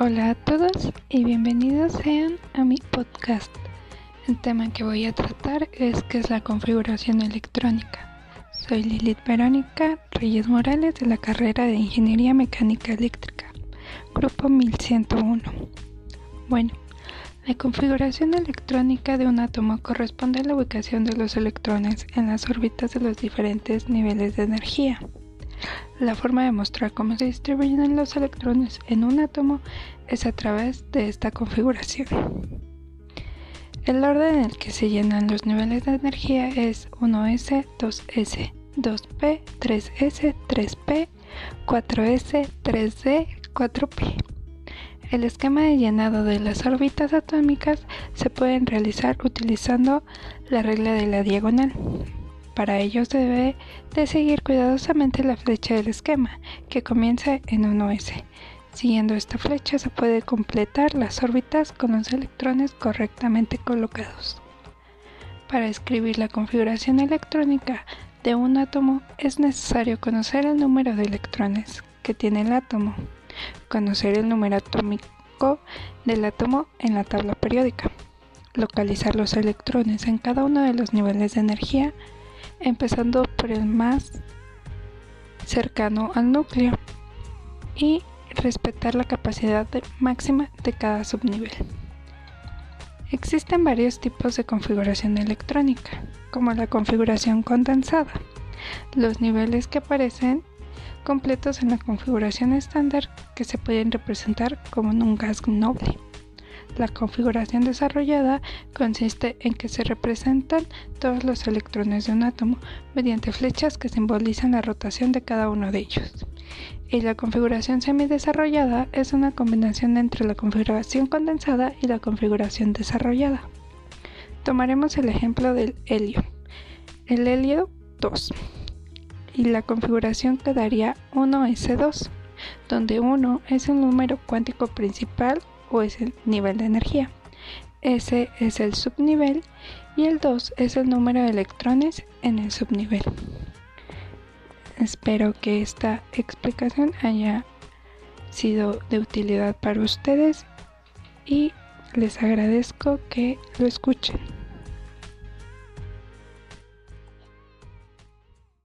Hola a todos y bienvenidos sean a mi podcast. El tema que voy a tratar es qué es la configuración electrónica. Soy Lilith Verónica Reyes Morales de la carrera de Ingeniería Mecánica Eléctrica, grupo 1101. Bueno, la configuración electrónica de un átomo corresponde a la ubicación de los electrones en las órbitas de los diferentes niveles de energía. La forma de mostrar cómo se distribuyen los electrones en un átomo es a través de esta configuración. El orden en el que se llenan los niveles de energía es 1s, 2s, 2p, 3s, 3p, 4s, 3d, 4p. El esquema de llenado de las órbitas atómicas se puede realizar utilizando la regla de la diagonal. Para ello se debe de seguir cuidadosamente la flecha del esquema, que comienza en 1s. Siguiendo esta flecha se puede completar las órbitas con los electrones correctamente colocados. Para escribir la configuración electrónica de un átomo es necesario conocer el número de electrones que tiene el átomo, conocer el número atómico del átomo en la tabla periódica, localizar los electrones en cada uno de los niveles de energía empezando por el más cercano al núcleo y respetar la capacidad máxima de cada subnivel. Existen varios tipos de configuración electrónica, como la configuración condensada. Los niveles que aparecen completos en la configuración estándar que se pueden representar como en un gas noble. La configuración desarrollada consiste en que se representan todos los electrones de un átomo mediante flechas que simbolizan la rotación de cada uno de ellos. Y la configuración semidesarrollada es una combinación entre la configuración condensada y la configuración desarrollada. Tomaremos el ejemplo del helio. El helio 2 y la configuración quedaría 1s2, donde 1 es el número cuántico principal o es el nivel de energía. S es el subnivel y el 2 es el número de electrones en el subnivel. Espero que esta explicación haya sido de utilidad para ustedes y les agradezco que lo escuchen.